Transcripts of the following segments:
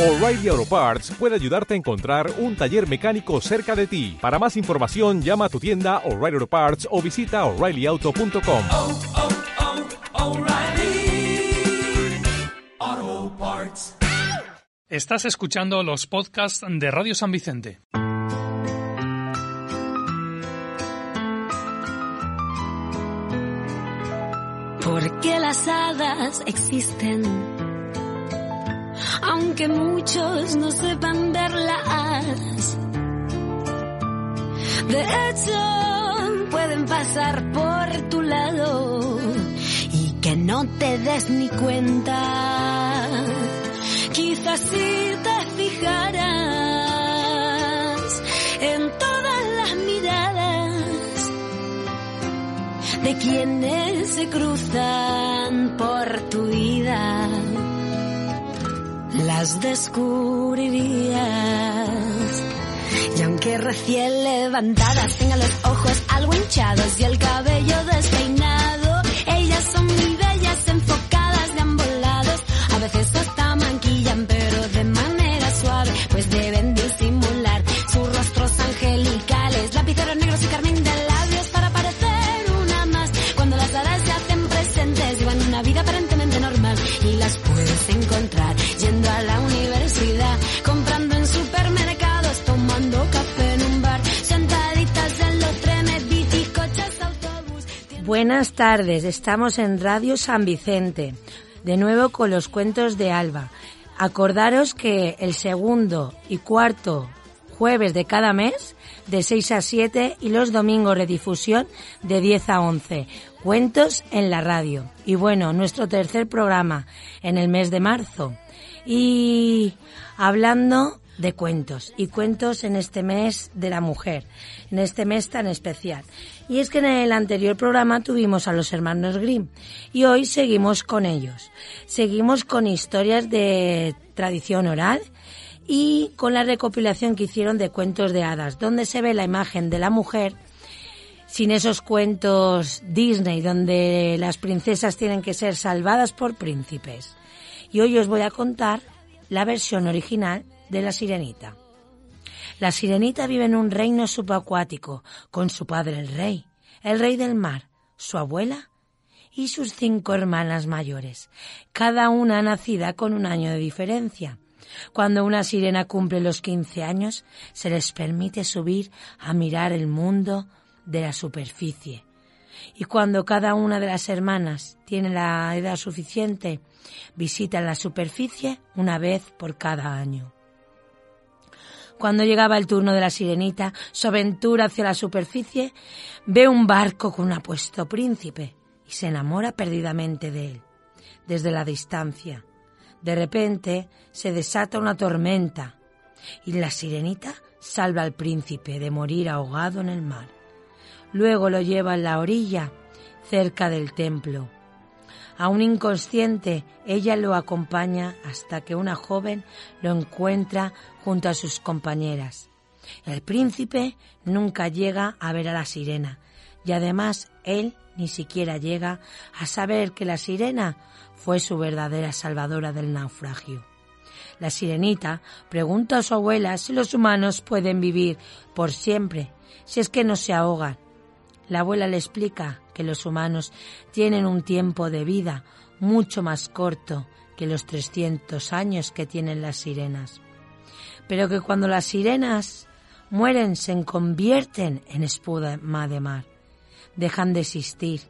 O'Reilly Auto Parts puede ayudarte a encontrar un taller mecánico cerca de ti. Para más información, llama a tu tienda O'Reilly Auto Parts o visita oreillyauto.com. oh, oh, Parts. Estás escuchando los podcasts de Radio San Vicente. Porque las hadas existen, aunque muchos no sepan verlas. De hecho, pueden pasar por tu lado y que no te des ni cuenta. Quizás si te fijaras en todas las miradas de quienes se cruzan por tu las descubrirías. Y aunque recién levantadas tengan los ojos algo hinchados y el cabello despeinado, ellas son muy bellas, enfocadas de ambos lados. A veces hasta manquillan, Buenas tardes, estamos en Radio San Vicente, de nuevo con los cuentos de Alba. Acordaros que el segundo y cuarto jueves de cada mes, de 6 a 7, y los domingos redifusión de 10 a 11. Cuentos en la radio. Y bueno, nuestro tercer programa en el mes de marzo. Y hablando de cuentos y cuentos en este mes de la mujer, en este mes tan especial. Y es que en el anterior programa tuvimos a los hermanos Grimm y hoy seguimos con ellos. Seguimos con historias de tradición oral y con la recopilación que hicieron de cuentos de hadas, donde se ve la imagen de la mujer sin esos cuentos Disney donde las princesas tienen que ser salvadas por príncipes. Y hoy os voy a contar la versión original de la sirenita. La sirenita vive en un reino subacuático con su padre el rey, el rey del mar, su abuela y sus cinco hermanas mayores, cada una nacida con un año de diferencia. Cuando una sirena cumple los 15 años, se les permite subir a mirar el mundo de la superficie. Y cuando cada una de las hermanas tiene la edad suficiente, visitan la superficie una vez por cada año. Cuando llegaba el turno de la sirenita, su aventura hacia la superficie, ve un barco con un apuesto príncipe y se enamora perdidamente de él, desde la distancia. De repente se desata una tormenta y la sirenita salva al príncipe de morir ahogado en el mar. Luego lo lleva a la orilla, cerca del templo. Aún inconsciente, ella lo acompaña hasta que una joven lo encuentra junto a sus compañeras. El príncipe nunca llega a ver a la sirena y además él ni siquiera llega a saber que la sirena fue su verdadera salvadora del naufragio. La sirenita pregunta a su abuela si los humanos pueden vivir por siempre, si es que no se ahogan. La abuela le explica que los humanos tienen un tiempo de vida mucho más corto que los 300 años que tienen las sirenas, pero que cuando las sirenas mueren se convierten en espuma de mar, dejan de existir,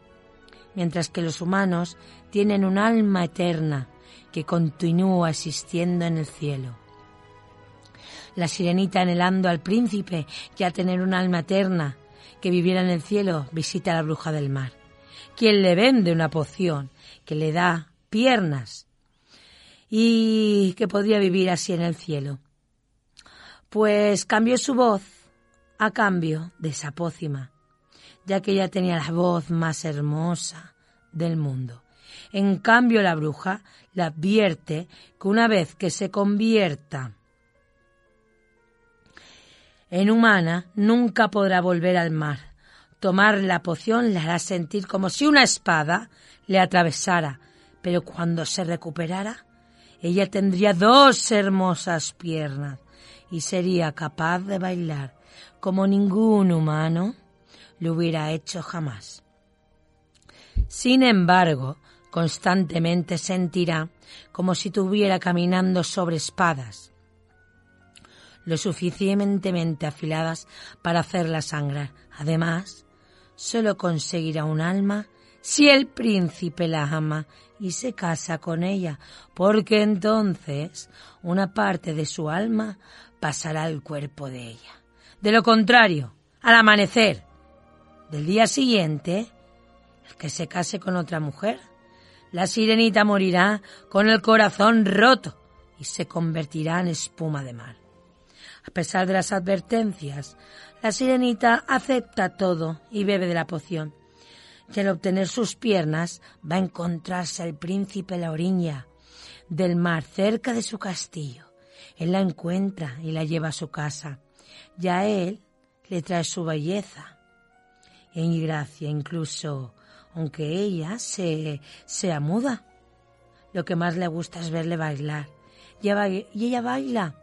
mientras que los humanos tienen un alma eterna que continúa existiendo en el cielo. La sirenita anhelando al príncipe y a tener un alma eterna que viviera en el cielo, visita a la bruja del mar, quien le vende una poción que le da piernas y que podría vivir así en el cielo. Pues cambió su voz a cambio de esa pócima, ya que ella tenía la voz más hermosa del mundo. En cambio, la bruja le advierte que una vez que se convierta en humana, nunca podrá volver al mar. Tomar la poción le hará sentir como si una espada le atravesara, pero cuando se recuperara, ella tendría dos hermosas piernas y sería capaz de bailar como ningún humano lo hubiera hecho jamás. Sin embargo, constantemente sentirá como si estuviera caminando sobre espadas, lo suficientemente afiladas para hacerla sangrar. Además, solo conseguirá un alma si el príncipe la ama y se casa con ella, porque entonces una parte de su alma pasará al cuerpo de ella. De lo contrario, al amanecer del día siguiente, el que se case con otra mujer, la sirenita morirá con el corazón roto y se convertirá en espuma de mar. A pesar de las advertencias, la sirenita acepta todo y bebe de la poción. Y al obtener sus piernas va a encontrarse al príncipe la orilla del mar cerca de su castillo. Él la encuentra y la lleva a su casa. Y a él le trae su belleza y gracia, incluso aunque ella se, sea muda. Lo que más le gusta es verle bailar. Y ella baila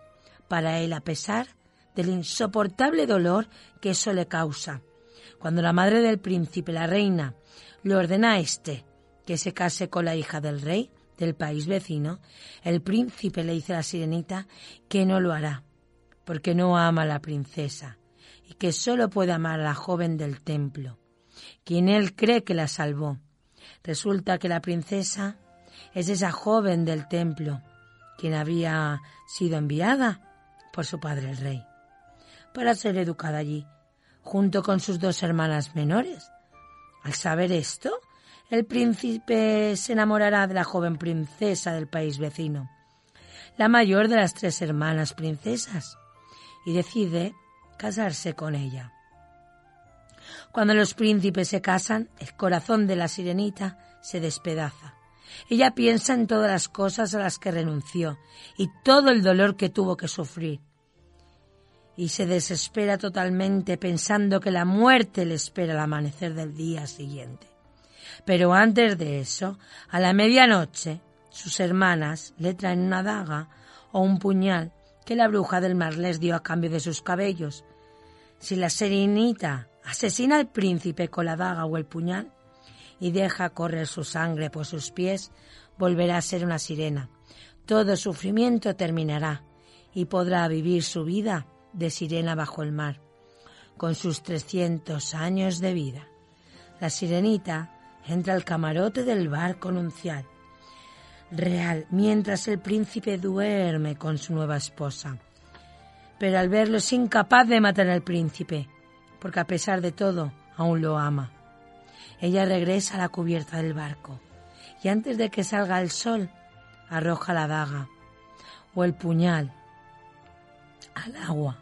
para él a pesar del insoportable dolor que eso le causa. Cuando la madre del príncipe, la reina, le ordena a éste que se case con la hija del rey del país vecino, el príncipe le dice a la sirenita que no lo hará, porque no ama a la princesa y que sólo puede amar a la joven del templo, quien él cree que la salvó. Resulta que la princesa es esa joven del templo, quien había sido enviada por su padre el rey, para ser educada allí, junto con sus dos hermanas menores. Al saber esto, el príncipe se enamorará de la joven princesa del país vecino, la mayor de las tres hermanas princesas, y decide casarse con ella. Cuando los príncipes se casan, el corazón de la sirenita se despedaza. Ella piensa en todas las cosas a las que renunció y todo el dolor que tuvo que sufrir. Y se desespera totalmente pensando que la muerte le espera al amanecer del día siguiente. Pero antes de eso, a la medianoche, sus hermanas le traen una daga o un puñal que la bruja del mar les dio a cambio de sus cabellos. Si la serenita asesina al príncipe con la daga o el puñal y deja correr su sangre por sus pies, volverá a ser una sirena. Todo sufrimiento terminará y podrá vivir su vida de sirena bajo el mar, con sus trescientos años de vida. La sirenita entra al camarote del barco nuncial real mientras el príncipe duerme con su nueva esposa. Pero al verlo es incapaz de matar al príncipe, porque a pesar de todo aún lo ama. Ella regresa a la cubierta del barco y antes de que salga el sol arroja la daga o el puñal al agua,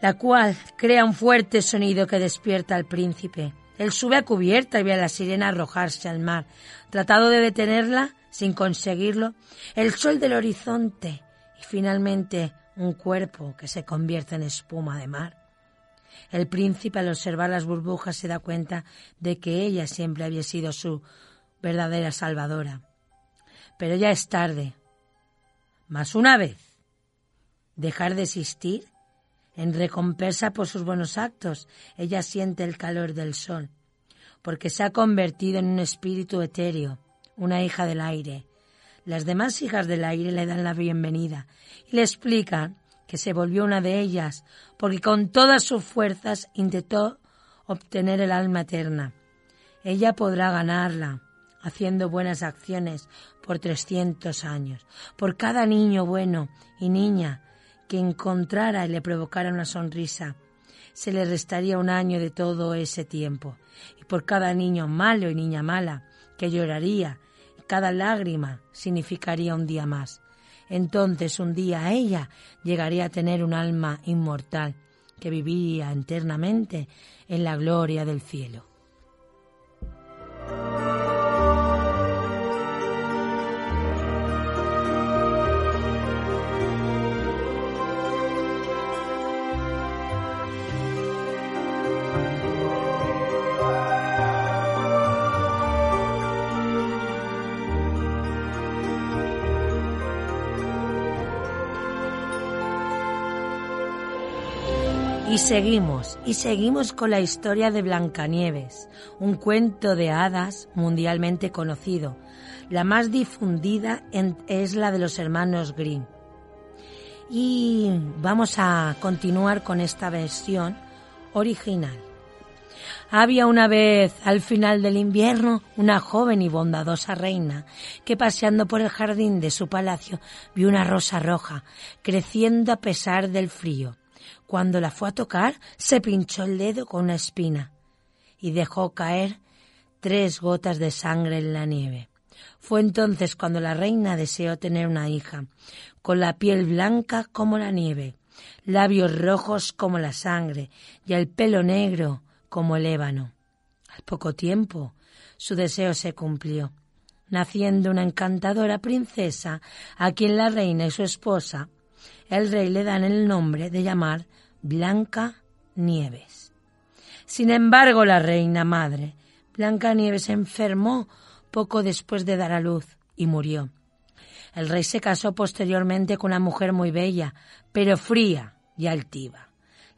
la cual crea un fuerte sonido que despierta al príncipe él sube a cubierta y ve a la sirena arrojarse al mar. Tratado de detenerla, sin conseguirlo, el sol del horizonte y finalmente un cuerpo que se convierte en espuma de mar. El príncipe al observar las burbujas se da cuenta de que ella siempre había sido su verdadera salvadora. Pero ya es tarde. Más una vez, dejar de existir en recompensa por sus buenos actos, ella siente el calor del sol, porque se ha convertido en un espíritu etéreo, una hija del aire. Las demás hijas del aire le dan la bienvenida y le explican que se volvió una de ellas, porque con todas sus fuerzas intentó obtener el alma eterna. Ella podrá ganarla haciendo buenas acciones por trescientos años, por cada niño bueno y niña que encontrara y le provocara una sonrisa, se le restaría un año de todo ese tiempo. Y por cada niño malo y niña mala que lloraría, cada lágrima significaría un día más. Entonces un día ella llegaría a tener un alma inmortal que viviría eternamente en la gloria del cielo. Seguimos, y seguimos con la historia de Blancanieves, un cuento de hadas mundialmente conocido. La más difundida es la de los hermanos Grimm. Y vamos a continuar con esta versión original. Había una vez, al final del invierno, una joven y bondadosa reina que paseando por el jardín de su palacio vio una rosa roja creciendo a pesar del frío. Cuando la fue a tocar, se pinchó el dedo con una espina y dejó caer tres gotas de sangre en la nieve. Fue entonces cuando la reina deseó tener una hija, con la piel blanca como la nieve, labios rojos como la sangre y el pelo negro como el ébano. Al poco tiempo su deseo se cumplió, naciendo una encantadora princesa a quien la reina y su esposa, el rey le dan el nombre de llamar Blanca Nieves. Sin embargo, la reina madre, Blanca Nieves, se enfermó poco después de dar a luz y murió. El rey se casó posteriormente con una mujer muy bella, pero fría y altiva,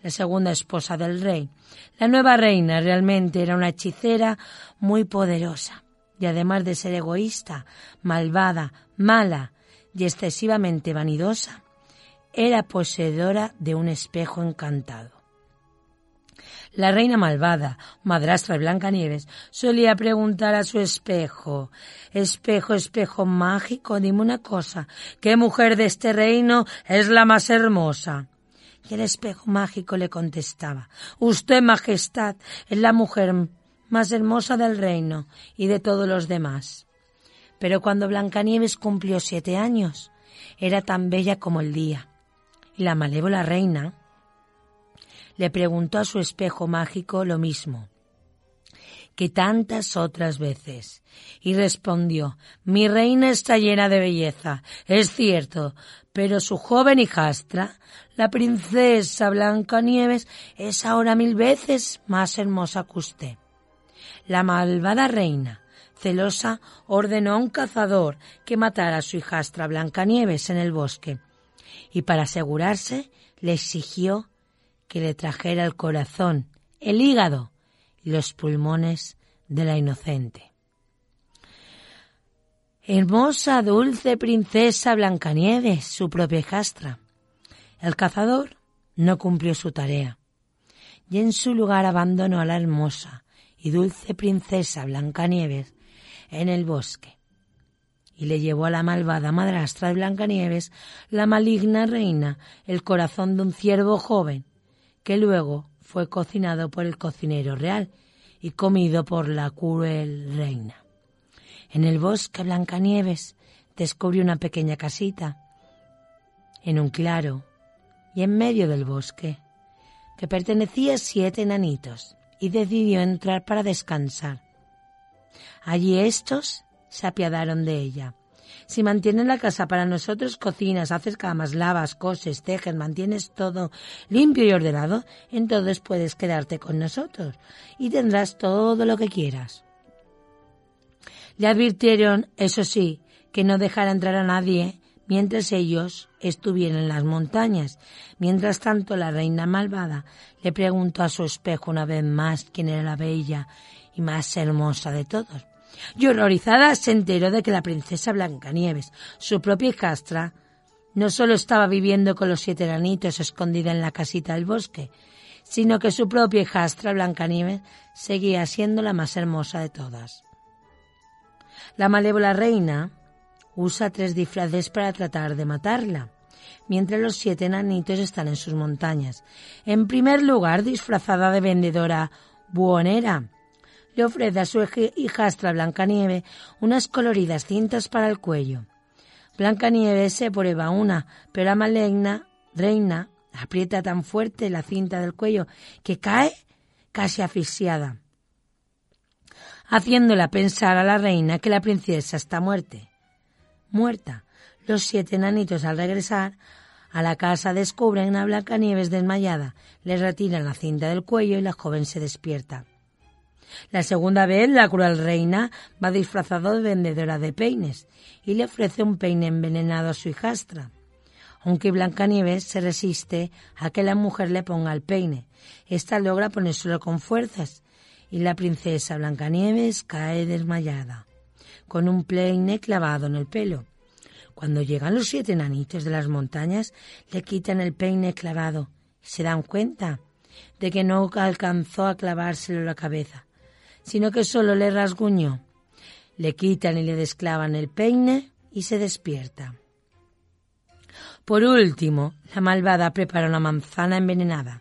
la segunda esposa del rey. La nueva reina realmente era una hechicera muy poderosa y además de ser egoísta, malvada, mala y excesivamente vanidosa, era poseedora de un espejo encantado. La reina malvada, madrastra de Blancanieves, solía preguntar a su espejo, espejo, espejo mágico, dime una cosa, ¿qué mujer de este reino es la más hermosa? Y el espejo mágico le contestaba, Usted, Majestad, es la mujer más hermosa del reino y de todos los demás. Pero cuando Blancanieves cumplió siete años, era tan bella como el día. Y la malévola reina le preguntó a su espejo mágico lo mismo que tantas otras veces, y respondió Mi reina está llena de belleza, es cierto, pero su joven hijastra, la princesa Blancanieves, es ahora mil veces más hermosa que usted. La malvada reina, celosa, ordenó a un cazador que matara a su hijastra Blancanieves en el bosque, y para asegurarse le exigió que le trajera el corazón, el hígado y los pulmones de la inocente. Hermosa, dulce princesa Blancanieves, su propia hijastra. El cazador no cumplió su tarea y en su lugar abandonó a la hermosa y dulce princesa Blancanieves en el bosque y le llevó a la malvada madrastra de Blancanieves, la maligna reina, el corazón de un ciervo joven, que luego fue cocinado por el cocinero real y comido por la cruel reina. En el bosque Blancanieves descubrió una pequeña casita, en un claro y en medio del bosque, que pertenecía a siete enanitos, y decidió entrar para descansar. Allí estos se apiadaron de ella. Si mantienes la casa para nosotros, cocinas, haces camas, lavas, coses, tejes, mantienes todo limpio y ordenado, entonces puedes quedarte con nosotros y tendrás todo lo que quieras. Le advirtieron, eso sí, que no dejara entrar a nadie mientras ellos estuvieran en las montañas. Mientras tanto, la reina malvada le preguntó a su espejo una vez más quién era la bella y más hermosa de todos. Y horrorizada se enteró de que la princesa Blancanieves, su propia hijastra, no solo estaba viviendo con los siete enanitos escondida en la casita del bosque, sino que su propia hijastra Blancanieves seguía siendo la más hermosa de todas. La malévola reina usa tres disfraces para tratar de matarla, mientras los siete enanitos están en sus montañas. En primer lugar, disfrazada de vendedora buhonera, le ofrece a su hij- hijastra Blancanieve unas coloridas cintas para el cuello. Blancanieves se prueba una, pero la maligna reina aprieta tan fuerte la cinta del cuello que cae casi asfixiada, haciéndola pensar a la reina que la princesa está muerte. Muerta. Los siete enanitos al regresar a la casa descubren a Blancanieves desmayada, le retiran la cinta del cuello y la joven se despierta. La segunda vez la cruel reina va disfrazada de vendedora de peines y le ofrece un peine envenenado a su hijastra. aunque Blancanieves se resiste a que la mujer le ponga el peine. Esta logra ponérselo con fuerzas y la princesa Blancanieves cae desmayada, con un peine clavado en el pelo. Cuando llegan los siete enanitos de las montañas, le quitan el peine clavado y se dan cuenta de que no alcanzó a clavárselo la cabeza, sino que solo le rasguñó. Le quitan y le desclavan el peine y se despierta. Por último, la malvada prepara una manzana envenenada.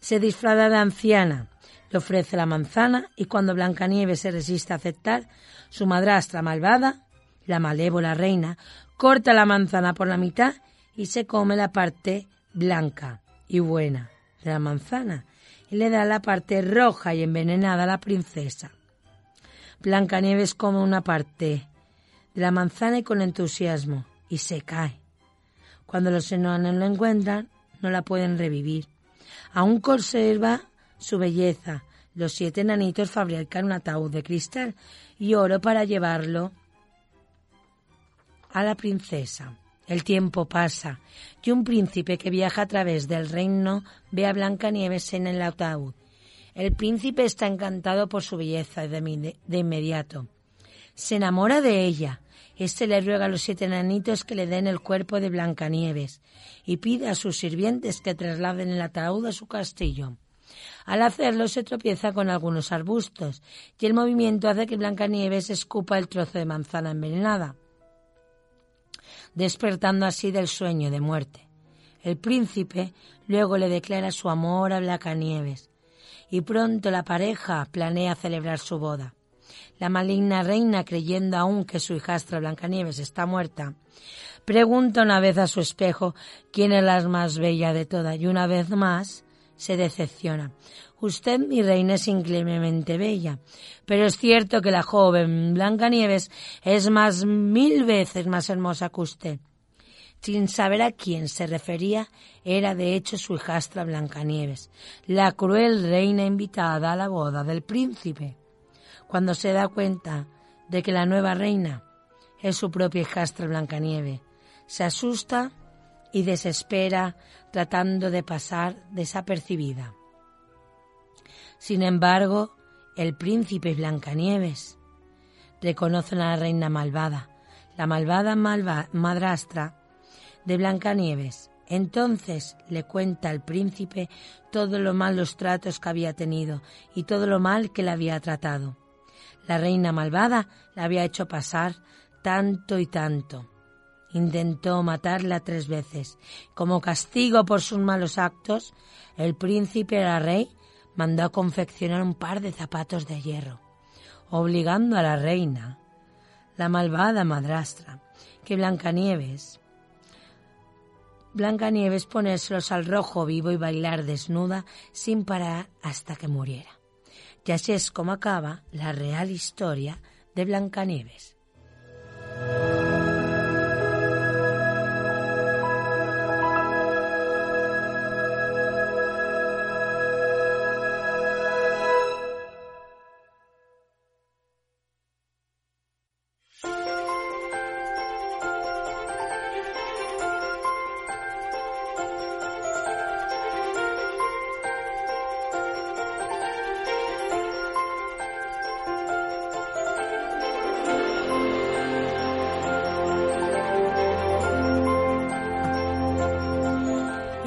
Se disfraza de anciana, le ofrece la manzana y cuando Blancanieves se resiste a aceptar, su madrastra malvada, la malévola reina, corta la manzana por la mitad y se come la parte blanca y buena de la manzana y le da la parte roja y envenenada a la princesa. Blancanieves come una parte de la manzana y con entusiasmo y se cae. Cuando los enanos lo encuentran, no la pueden revivir. Aún conserva su belleza. Los siete enanitos fabrican un ataúd de cristal y oro para llevarlo a la princesa. El tiempo pasa y un príncipe que viaja a través del reino ve a Blancanieves en el ataúd. El príncipe está encantado por su belleza de, inmediato. Se enamora de ella. Este le ruega a los siete enanitos que le den el cuerpo de Blancanieves y pide a sus sirvientes que trasladen el ataúd a su castillo. Al hacerlo se tropieza con algunos arbustos y el movimiento hace que Blancanieves escupa el trozo de manzana envenenada despertando así del sueño de muerte. El príncipe luego le declara su amor a Blancanieves y pronto la pareja planea celebrar su boda. La maligna reina, creyendo aún que su hijastra Blancanieves está muerta, pregunta una vez a su espejo quién es la más bella de todas y una vez más se decepciona. Usted, mi reina, es increíblemente bella, pero es cierto que la joven Blancanieves es más mil veces más hermosa que usted. Sin saber a quién se refería, era de hecho su hijastra Blancanieves, la cruel reina invitada a la boda del príncipe. Cuando se da cuenta de que la nueva reina es su propia hijastra Blancanieves, se asusta y desespera tratando de pasar desapercibida. Sin embargo, el príncipe Blancanieves reconoce a la reina malvada, la malvada madrastra de Blancanieves. Entonces le cuenta al príncipe todo lo malos tratos que había tenido y todo lo mal que la había tratado. La reina malvada la había hecho pasar tanto y tanto. Intentó matarla tres veces. Como castigo por sus malos actos, el príncipe era rey mandó a confeccionar un par de zapatos de hierro, obligando a la reina, la malvada madrastra, que Blancanieves, Blancanieves ponérselos al rojo vivo y bailar desnuda sin parar hasta que muriera. Y así es como acaba la real historia de Blancanieves.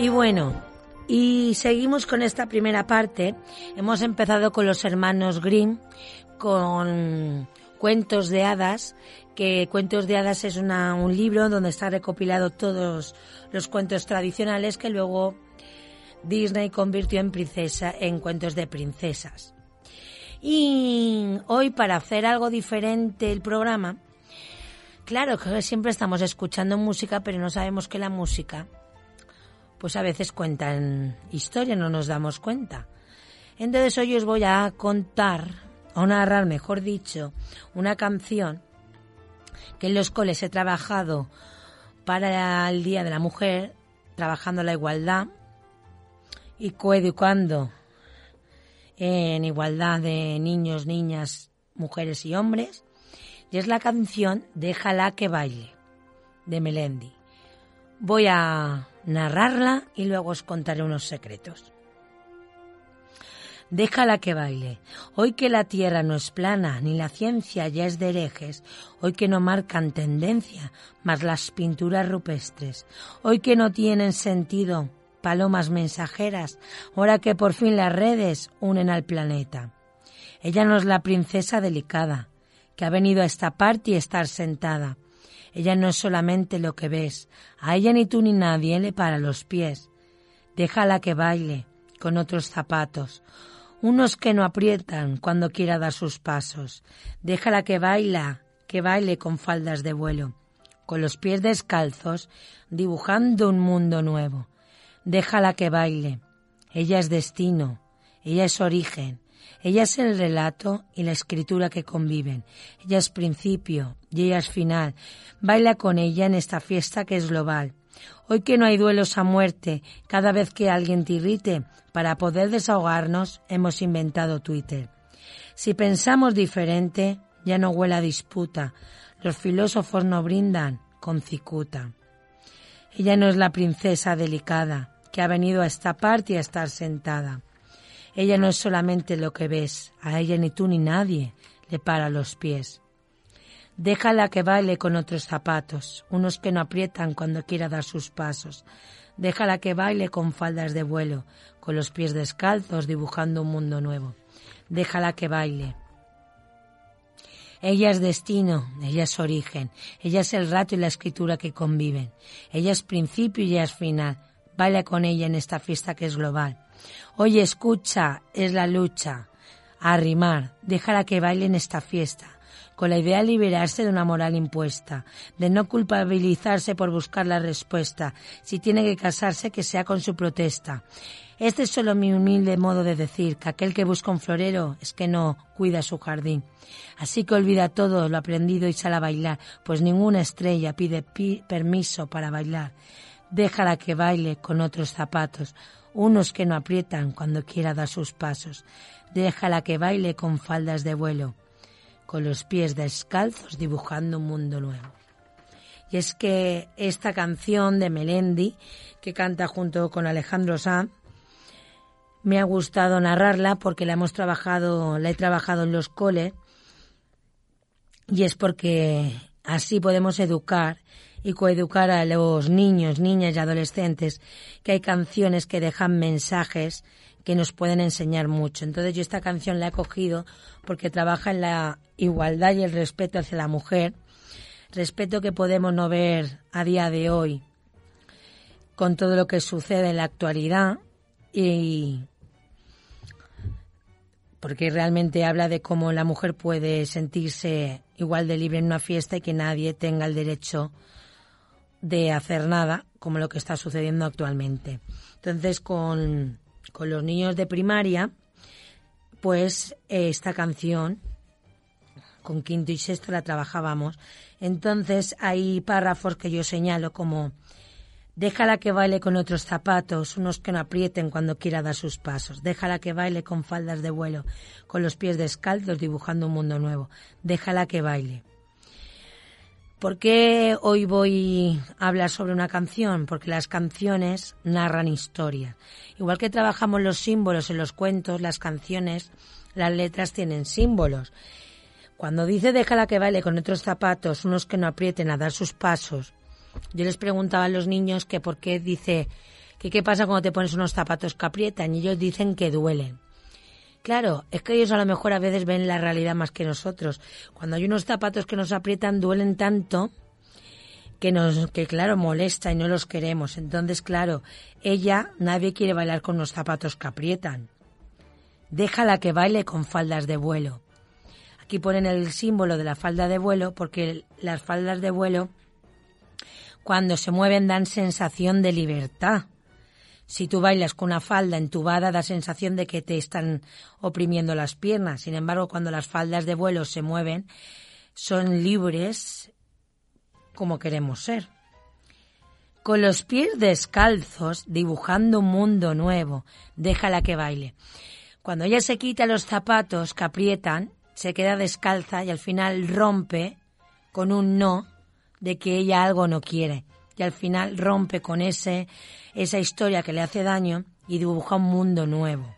Y bueno, y seguimos con esta primera parte. Hemos empezado con los hermanos Grimm, con Cuentos de Hadas, que Cuentos de Hadas es un libro donde está recopilado todos los cuentos tradicionales que luego Disney convirtió en princesa, en cuentos de princesas. Y hoy para hacer algo diferente el programa, claro que siempre estamos escuchando música, pero no sabemos que la música pues a veces cuentan historia, no nos damos cuenta. Entonces hoy os voy a contar, o narrar, mejor dicho, una canción que en los coles he trabajado para el Día de la Mujer, trabajando la igualdad y coeducando en igualdad de niños, niñas, mujeres y hombres. Y es la canción Déjala que baile, de Melendi. voy a narrarla y luego os contaré unos secretos. Déjala que baile. Hoy que la tierra no es plana, ni la ciencia ya es de herejes, hoy que no marcan tendencia, más las pinturas rupestres, hoy que no tienen sentido palomas mensajeras, ahora que por fin las redes unen al planeta. Ella no es la princesa delicada, que ha venido a esta parte y estar sentada. Ella no es solamente lo que ves, a ella ni tú ni nadie le para los pies. Déjala que baile con otros zapatos, unos que no aprietan cuando quiera dar sus pasos. Déjala que baila, que baile con faldas de vuelo, con los pies descalzos, dibujando un mundo nuevo. Déjala que baile. Ella es destino, ella es origen, ella es el relato y la escritura que conviven. Ella es principio y ella es final. Baila con ella en esta fiesta que es global. Hoy que no hay duelos a muerte, cada vez que alguien te irrite, para poder desahogarnos hemos inventado Twitter. Si pensamos diferente, ya no huele a disputa. Los filósofos no brindan con cicuta. Ella no es la princesa delicada que ha venido a esta parte a estar sentada. Ella no es solamente lo que ves, a ella ni tú ni nadie le para los pies. Déjala que baile con otros zapatos, unos que no aprietan cuando quiera dar sus pasos. Déjala que baile con faldas de vuelo, con los pies descalzos dibujando un mundo nuevo. Déjala que baile. Ella es destino, ella es origen, ella es el rato y la escritura que conviven. Ella es principio y ella es final. Baila con ella en esta fiesta que es global. Oye, escucha, es la lucha. Arrimar, déjala que baile en esta fiesta, con la idea de liberarse de una moral impuesta, de no culpabilizarse por buscar la respuesta, si tiene que casarse que sea con su protesta. Este es solo mi humilde modo de decir que aquel que busca un florero es que no cuida su jardín. Así que olvida todo lo aprendido y sale a bailar, pues ninguna estrella pide permiso para bailar. Déjala que baile con otros zapatos, unos que no aprietan cuando quiera dar sus pasos. Déjala que baile con faldas de vuelo, con los pies descalzos dibujando un mundo nuevo. Y es que esta canción de Melendi, que canta junto con Alejandro Sanz, me ha gustado narrarla porque la hemos trabajado, la he trabajado en los coles y es porque así podemos educar y coeducar a los niños, niñas y adolescentes, que hay canciones que dejan mensajes que nos pueden enseñar mucho. Entonces yo esta canción la he cogido porque trabaja en la igualdad y el respeto hacia la mujer, respeto que podemos no ver a día de hoy con todo lo que sucede en la actualidad y porque realmente habla de cómo la mujer puede sentirse igual de libre en una fiesta y que nadie tenga el derecho de hacer nada como lo que está sucediendo actualmente. Entonces, con, con los niños de primaria, pues esta canción, con quinto y sexto la trabajábamos. Entonces, hay párrafos que yo señalo como Déjala que baile con otros zapatos, unos que no aprieten cuando quiera dar sus pasos. Déjala que baile con faldas de vuelo, con los pies descalzos dibujando un mundo nuevo. Déjala que baile. ¿Por qué hoy voy a hablar sobre una canción? Porque las canciones narran historias. Igual que trabajamos los símbolos en los cuentos, las canciones, las letras tienen símbolos. Cuando dice déjala que baile con otros zapatos, unos que no aprieten a dar sus pasos, yo les preguntaba a los niños que por qué dice que qué pasa cuando te pones unos zapatos que aprietan y ellos dicen que duelen. Claro, es que ellos a lo mejor a veces ven la realidad más que nosotros. Cuando hay unos zapatos que nos aprietan, duelen tanto que nos, que claro, molesta y no los queremos. Entonces, claro, ella, nadie quiere bailar con unos zapatos que aprietan. Déjala que baile con faldas de vuelo. Aquí ponen el símbolo de la falda de vuelo porque las faldas de vuelo, cuando se mueven, dan sensación de libertad. Si tú bailas con una falda entubada, da sensación de que te están oprimiendo las piernas. Sin embargo, cuando las faldas de vuelo se mueven, son libres como queremos ser. Con los pies descalzos, dibujando un mundo nuevo, déjala que baile. Cuando ella se quita los zapatos que aprietan, se queda descalza y al final rompe con un no de que ella algo no quiere. y al final rompe con ese, esa historia que le hace daño y dibuja un mundo nuevo.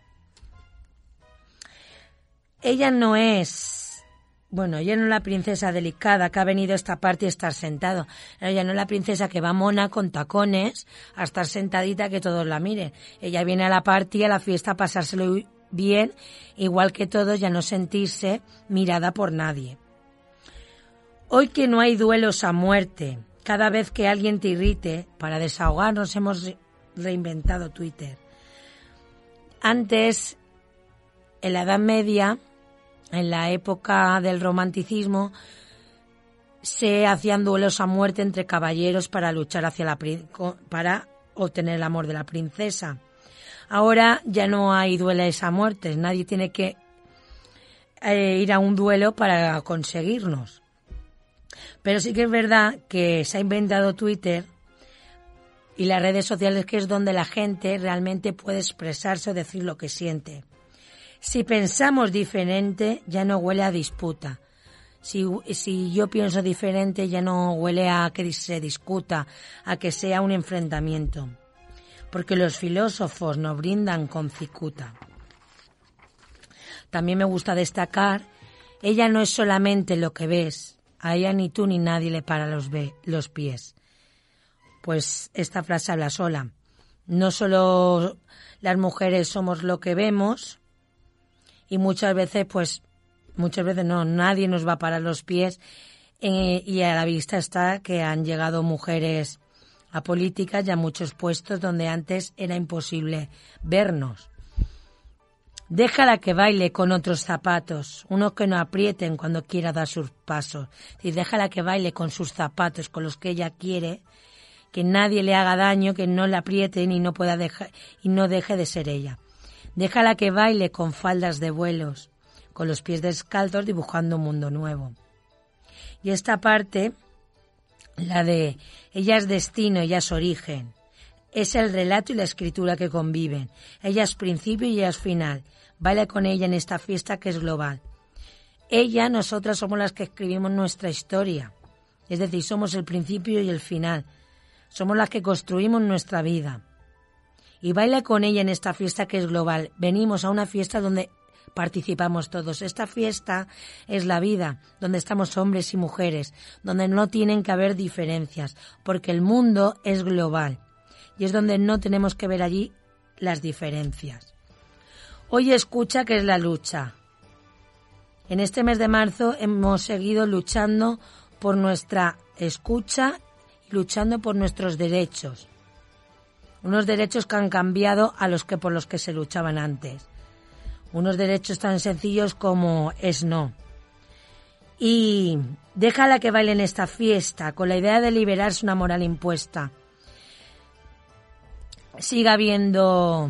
Ella no es, bueno, ella no es la princesa delicada que ha venido a esta parte y estar sentado. Ella no es la princesa que va mona con tacones a estar sentadita que todos la miren. Ella viene a la parte y a la fiesta a pasárselo bien, igual que todos, ya no sentirse mirada por nadie. Hoy que no hay duelos a muerte, cada vez que alguien te irrite, para desahogarnos hemos reinventado Twitter. Antes, en la Edad Media, en la época del romanticismo, se hacían duelos a muerte entre caballeros para luchar hacia la para obtener el amor de la princesa. Ahora ya no hay duelos a muerte, nadie tiene que eh, ir a un duelo para conseguirnos. Pero sí que es verdad que se ha inventado Twitter y las redes sociales que es donde la gente realmente puede expresarse o decir lo que siente. Si pensamos diferente, ya no huele a disputa. Si, si, yo pienso diferente, ya no huele a que se discuta, a que sea un enfrentamiento. Porque los filósofos nos brindan con cicuta. También me gusta destacar, ella no es solamente lo que ves, a ella ni tú ni nadie le para los, los pies. Pues esta frase habla sola. No solo las mujeres somos lo que vemos, y muchas veces, pues, muchas veces no, nadie nos va a parar los pies eh, y a la vista está que han llegado mujeres a políticas y a muchos puestos donde antes era imposible vernos. Déjala que baile con otros zapatos, unos que no aprieten cuando quiera dar sus pasos. Y déjala que baile con sus zapatos, con los que ella quiere, que nadie le haga daño, que no le aprieten y no pueda dejar y no deje de ser ella. Déjala que baile con faldas de vuelos, con los pies descalzos dibujando un mundo nuevo. Y esta parte, la de ella es destino, ella es origen, es el relato y la escritura que conviven. Ella es principio y ella es final. Baila con ella en esta fiesta que es global. Ella, nosotras somos las que escribimos nuestra historia. Es decir, somos el principio y el final. Somos las que construimos nuestra vida y baila con ella en esta fiesta que es global. Venimos a una fiesta donde participamos todos. Esta fiesta es la vida, donde estamos hombres y mujeres, donde no tienen que haber diferencias, porque el mundo es global y es donde no tenemos que ver allí las diferencias. Hoy escucha que es la lucha. En este mes de marzo hemos seguido luchando por nuestra escucha y luchando por nuestros derechos unos derechos que han cambiado a los que por los que se luchaban antes. Unos derechos tan sencillos como es no. Y déjala que baile en esta fiesta con la idea de liberarse una moral impuesta. Siga habiendo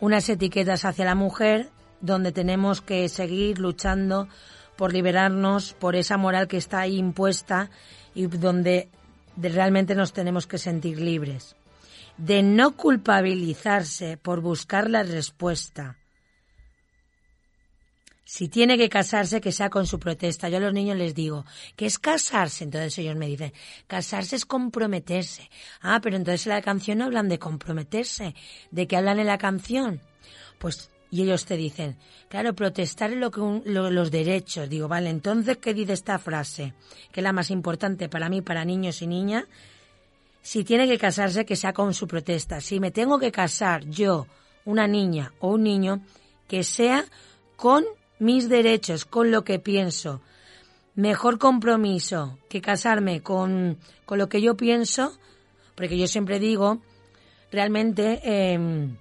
unas etiquetas hacia la mujer donde tenemos que seguir luchando por liberarnos por esa moral que está ahí impuesta y donde realmente nos tenemos que sentir libres de no culpabilizarse por buscar la respuesta. Si tiene que casarse, que sea con su protesta. Yo a los niños les digo, ¿qué es casarse? Entonces ellos me dicen, casarse es comprometerse. Ah, pero entonces en la canción no hablan de comprometerse. ¿De qué hablan en la canción? Pues, y ellos te dicen, claro, protestar es lo que los derechos. Digo, vale, entonces, ¿qué dice esta frase? Que es la más importante para mí, para niños y niñas, si tiene que casarse, que sea con su protesta. Si me tengo que casar yo, una niña o un niño, que sea con mis derechos, con lo que pienso. Mejor compromiso que casarme con, con lo que yo pienso, porque yo siempre digo, realmente em,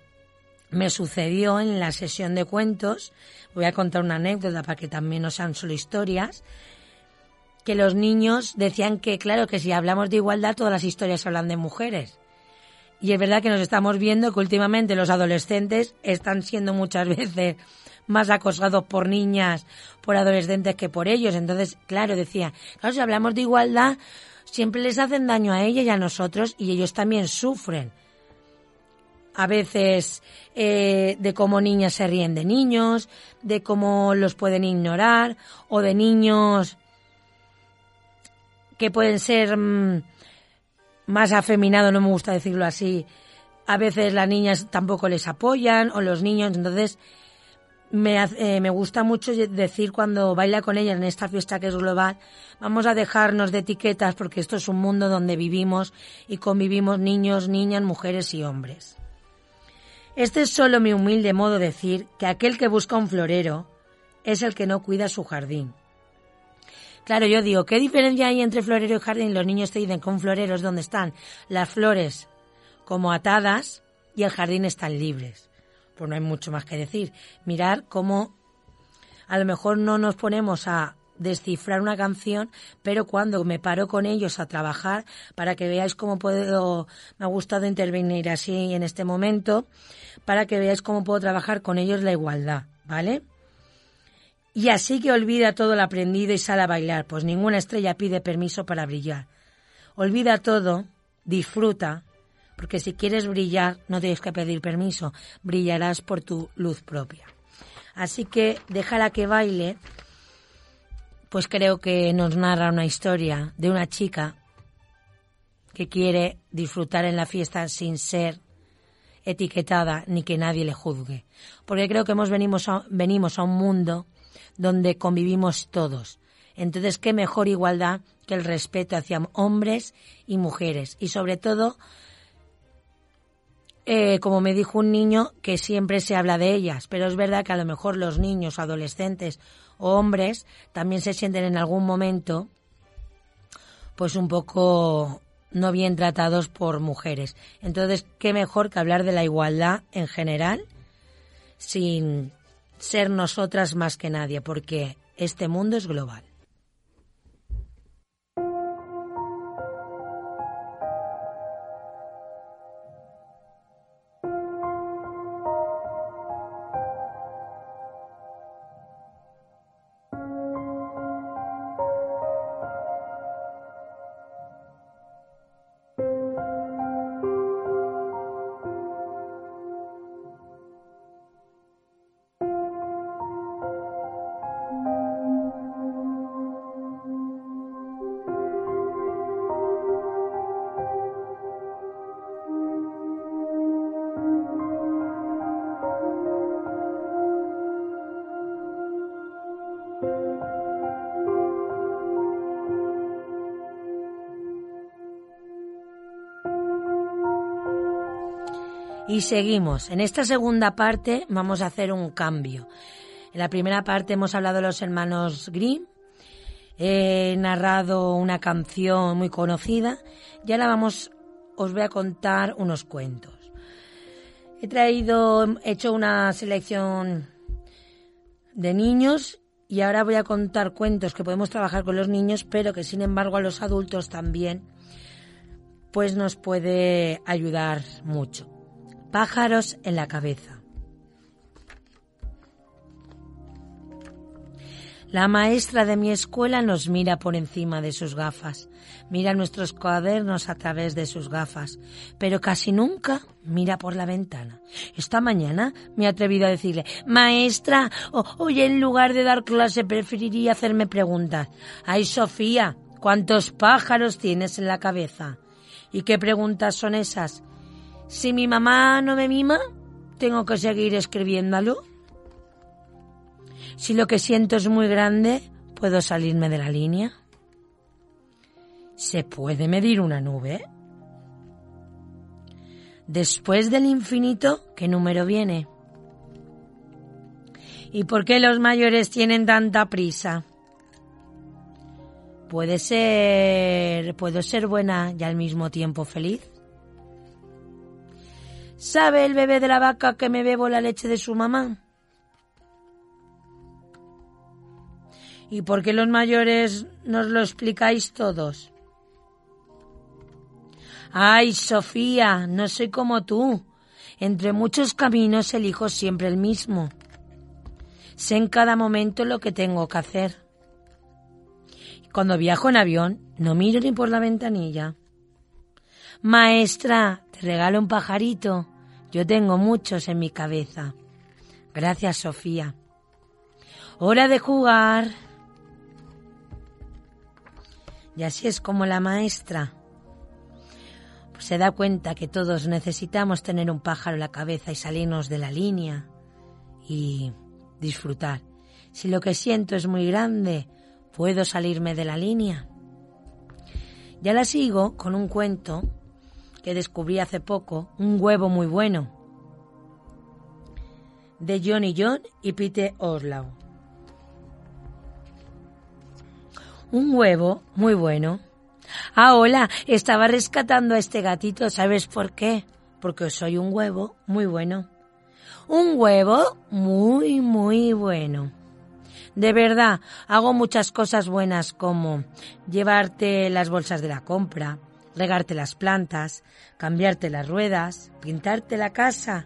me sucedió en la sesión de cuentos, voy a contar una anécdota para que también no sean solo historias, que los niños decían que, claro, que si hablamos de igualdad, todas las historias hablan de mujeres. Y es verdad que nos estamos viendo que últimamente los adolescentes están siendo muchas veces más acosados por niñas, por adolescentes que por ellos. Entonces, claro, decía, claro, si hablamos de igualdad, siempre les hacen daño a ellas y a nosotros y ellos también sufren. A veces eh, de cómo niñas se ríen de niños, de cómo los pueden ignorar, o de niños que pueden ser mm, más afeminado, no me gusta decirlo así. A veces las niñas tampoco les apoyan o los niños, entonces eh, me gusta mucho decir cuando baila con ella en esta fiesta que es global, vamos a dejarnos de etiquetas porque esto es un mundo donde vivimos y convivimos niños, niñas, mujeres y hombres. Este es solo mi humilde modo de decir que aquel que busca un florero es el que no cuida su jardín. Claro, yo digo, ¿qué diferencia hay entre florero y jardín? Los niños te dicen que un florero es donde están las flores como atadas y el jardín están libres. Pues no hay mucho más que decir. Mirar cómo a lo mejor no nos ponemos a descifrar una canción, pero cuando me paro con ellos a trabajar, para que veáis cómo puedo, me ha gustado intervenir así en este momento, para que veáis cómo puedo trabajar con ellos la igualdad, ¿vale? Y así que olvida todo lo aprendido y sale a bailar, pues ninguna estrella pide permiso para brillar. Olvida todo, disfruta, porque si quieres brillar no tienes que pedir permiso, brillarás por tu luz propia. Así que déjala que baile, pues creo que nos narra una historia de una chica que quiere disfrutar en la fiesta sin ser etiquetada ni que nadie le juzgue. Porque creo que hemos venimos venimos a un mundo donde convivimos todos. Entonces, qué mejor igualdad que el respeto hacia hombres y mujeres. Y sobre todo, eh, como me dijo un niño, que siempre se habla de ellas, pero es verdad que a lo mejor los niños, adolescentes o hombres también se sienten en algún momento pues un poco no bien tratados por mujeres. Entonces, qué mejor que hablar de la igualdad en general sin ser nosotras más que nadie, porque este mundo es global. Y seguimos. En esta segunda parte vamos a hacer un cambio. En la primera parte hemos hablado de los hermanos Grimm, he narrado una canción muy conocida y ahora vamos, os voy a contar unos cuentos. He traído, he hecho una selección de niños y ahora voy a contar cuentos que podemos trabajar con los niños, pero que sin embargo a los adultos también pues nos puede ayudar mucho. Pájaros en la cabeza. La maestra de mi escuela nos mira por encima de sus gafas, mira nuestros cuadernos a través de sus gafas, pero casi nunca mira por la ventana. Esta mañana me he atrevido a decirle, maestra, oye, en lugar de dar clase preferiría hacerme preguntas. Ay, Sofía, ¿cuántos pájaros tienes en la cabeza? ¿Y qué preguntas son esas? Si mi mamá no me mima, tengo que seguir escribiéndolo. Si lo que siento es muy grande, ¿puedo salirme de la línea? ¿Se puede medir una nube? Después del infinito, ¿qué número viene? ¿Y por qué los mayores tienen tanta prisa? ¿Puede ser... ¿Puedo ser buena y al mismo tiempo feliz? ¿Sabe el bebé de la vaca que me bebo la leche de su mamá? ¿Y por qué los mayores nos lo explicáis todos? Ay, Sofía, no soy como tú. Entre muchos caminos elijo siempre el mismo. Sé en cada momento lo que tengo que hacer. Cuando viajo en avión, no miro ni por la ventanilla. Maestra, te regalo un pajarito. Yo tengo muchos en mi cabeza. Gracias, Sofía. Hora de jugar. Y así es como la maestra Se da cuenta que todos necesitamos tener un pájaro en la cabeza y salirnos de la línea y disfrutar. Si lo que siento es muy grande, ¿puedo salirme de la línea? Ya la sigo con un cuento que descubrí hace poco, un huevo muy bueno, de Johnny John y Peter Oslau. Un huevo muy bueno. Ah, hola, estaba rescatando a este gatito, ¿sabes por qué? Porque soy un huevo muy bueno. Un huevo muy, muy bueno. De verdad, hago muchas cosas buenas como llevarte las bolsas de la compra, regarte las plantas, cambiarte las ruedas, pintarte la casa.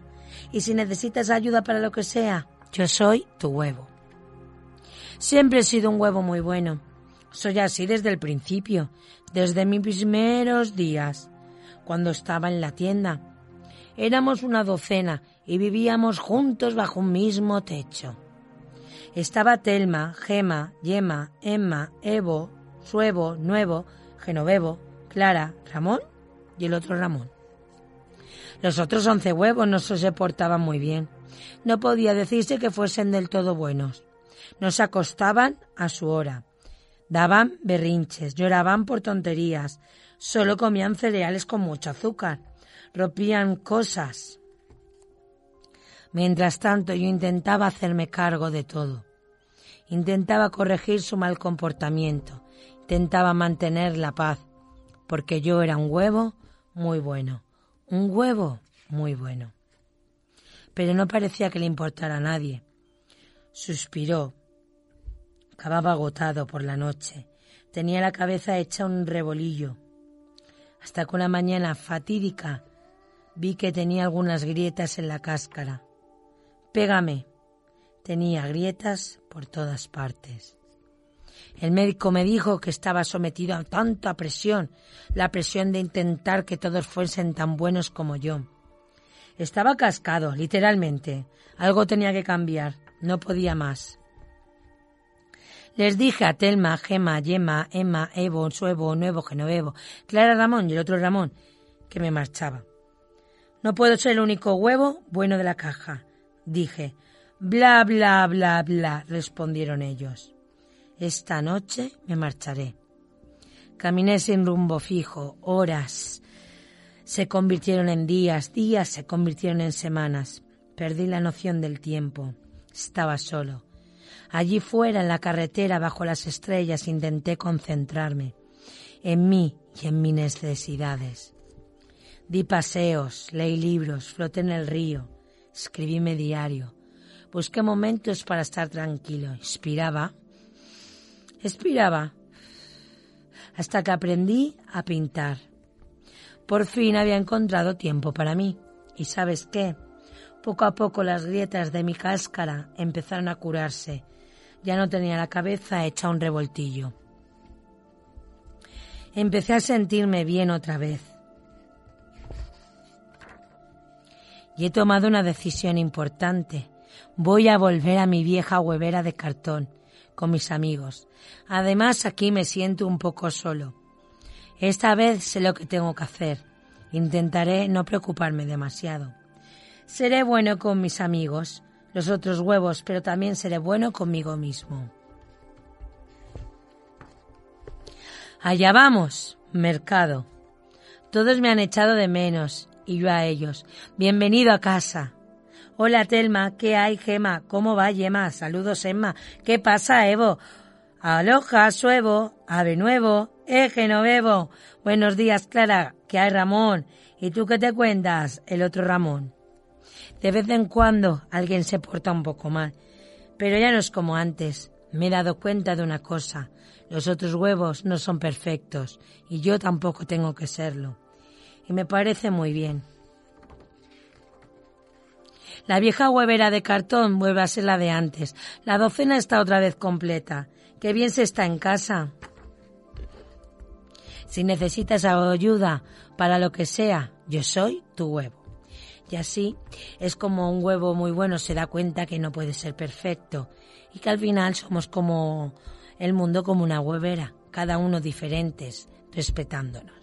Y si necesitas ayuda para lo que sea, yo soy tu huevo. Siempre he sido un huevo muy bueno. Soy así desde el principio, desde mis primeros días, cuando estaba en la tienda. Éramos una docena y vivíamos juntos bajo un mismo techo. Estaba Telma, Gema, Yema, Emma, Evo, Suevo, Nuevo, Genovevo, Clara, Ramón y el otro Ramón. Los otros once huevos no se portaban muy bien. No podía decirse que fuesen del todo buenos. No se acostaban a su hora. Daban berrinches, lloraban por tonterías, solo comían cereales con mucho azúcar, rompían cosas. Mientras tanto yo intentaba hacerme cargo de todo. Intentaba corregir su mal comportamiento, intentaba mantener la paz, porque yo era un huevo muy bueno, un huevo muy bueno. Pero no parecía que le importara a nadie. Suspiró, Acababa agotado por la noche. Tenía la cabeza hecha un rebolillo. Hasta que una mañana fatídica vi que tenía algunas grietas en la cáscara. Pégame. Tenía grietas por todas partes. El médico me dijo que estaba sometido a tanta presión, la presión de intentar que todos fuesen tan buenos como yo. Estaba cascado, literalmente. Algo tenía que cambiar. No podía más. Les dije a Telma, Gema, Yema, Emma, Evo, Suevo, Nuevo, Genovevo, Clara Ramón y el otro Ramón, que me marchaba. No puedo ser el único huevo bueno de la caja, dije. Bla, bla, bla, bla, respondieron ellos. Esta noche me marcharé. Caminé sin rumbo fijo, horas. Se convirtieron en días, días se convirtieron en semanas. Perdí la noción del tiempo. Estaba solo. Allí fuera, en la carretera, bajo las estrellas, intenté concentrarme en mí y en mis necesidades. Di paseos, leí libros, floté en el río, escribí mi diario, busqué momentos para estar tranquilo, inspiraba, expiraba, hasta que aprendí a pintar. Por fin había encontrado tiempo para mí. ¿Y sabes qué? Poco a poco las grietas de mi cáscara empezaron a curarse ya no tenía la cabeza hecha un revoltillo. Empecé a sentirme bien otra vez. Y he tomado una decisión importante. Voy a volver a mi vieja huevera de cartón con mis amigos. Además, aquí me siento un poco solo. Esta vez sé lo que tengo que hacer. Intentaré no preocuparme demasiado. Seré bueno con mis amigos, los otros huevos, pero también seré bueno conmigo mismo. Allá vamos, mercado. Todos me han echado de menos y yo a ellos. Bienvenido a casa. Hola Telma, ¿qué hay Gema? ¿Cómo va Yema? Saludos Emma. ¿Qué pasa Evo? Aloja, Suevo, Ave Nuevo, Eje Novevo. Buenos días Clara, ¿qué hay Ramón? ¿Y tú qué te cuentas? El otro Ramón. De vez en cuando alguien se porta un poco mal, pero ya no es como antes. Me he dado cuenta de una cosa. Los otros huevos no son perfectos y yo tampoco tengo que serlo. Y me parece muy bien. La vieja huevera de cartón vuelve a ser la de antes. La docena está otra vez completa. Qué bien se está en casa. Si necesitas ayuda para lo que sea, yo soy tu huevo. Y así es como un huevo muy bueno se da cuenta que no puede ser perfecto y que al final somos como el mundo como una huevera, cada uno diferentes, respetándonos.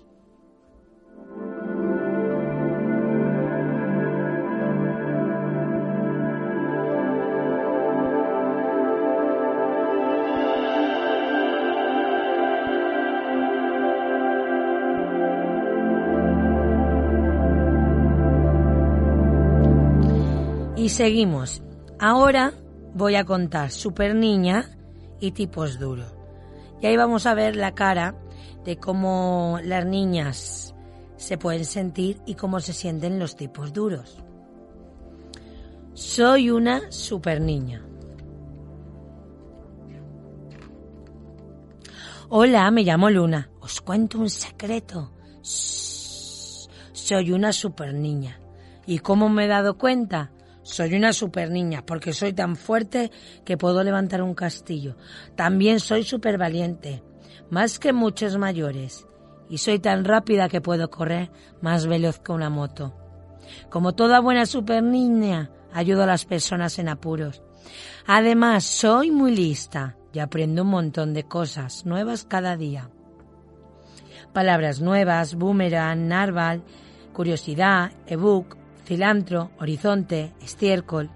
Y seguimos. Ahora voy a contar super niña y tipos duros. Y ahí vamos a ver la cara de cómo las niñas se pueden sentir y cómo se sienten los tipos duros. Soy una super niña. Hola, me llamo Luna. Os cuento un secreto. Soy una super niña. ¿Y cómo me he dado cuenta? Soy una super niña porque soy tan fuerte que puedo levantar un castillo. También soy super valiente, más que muchos mayores. Y soy tan rápida que puedo correr más veloz que una moto. Como toda buena super niña, ayudo a las personas en apuros. Además, soy muy lista y aprendo un montón de cosas nuevas cada día. Palabras nuevas, boomerang, narval, curiosidad, ebook, cilantro, horizonte, estiércol.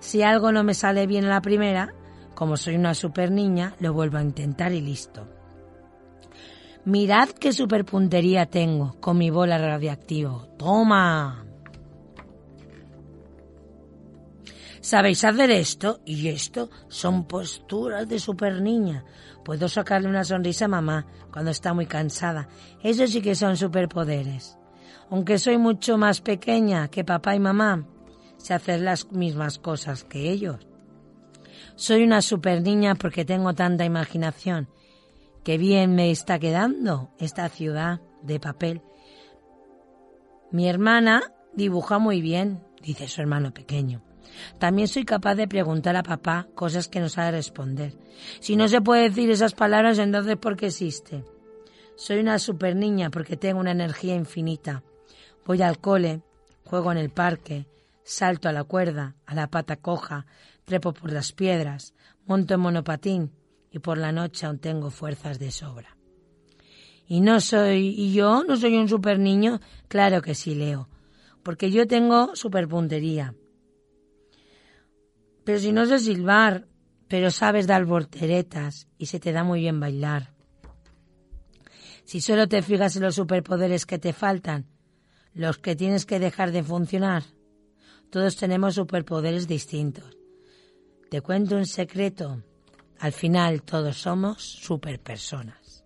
Si algo no me sale bien a la primera, como soy una super niña, lo vuelvo a intentar y listo. Mirad qué superpuntería tengo con mi bola radioactivo. ¡Toma! ¿Sabéis hacer esto y esto? Son posturas de super niña. Puedo sacarle una sonrisa a mamá cuando está muy cansada. Eso sí que son superpoderes. Aunque soy mucho más pequeña que papá y mamá, sé hacer las mismas cosas que ellos. Soy una super niña porque tengo tanta imaginación. Qué bien me está quedando esta ciudad de papel. Mi hermana dibuja muy bien, dice su hermano pequeño. También soy capaz de preguntar a papá cosas que no sabe responder. Si no se puede decir esas palabras, entonces ¿por qué existe? Soy una super niña porque tengo una energía infinita. Voy al cole, juego en el parque, salto a la cuerda, a la pata coja, trepo por las piedras, monto en monopatín y por la noche aún tengo fuerzas de sobra. Y no soy, y yo no soy un super niño, claro que sí, Leo, porque yo tengo superpuntería. Pero si no sé silbar, pero sabes dar volteretas y se te da muy bien bailar. Si solo te fijas en los superpoderes que te faltan, los que tienes que dejar de funcionar, todos tenemos superpoderes distintos. Te cuento un secreto. Al final todos somos superpersonas.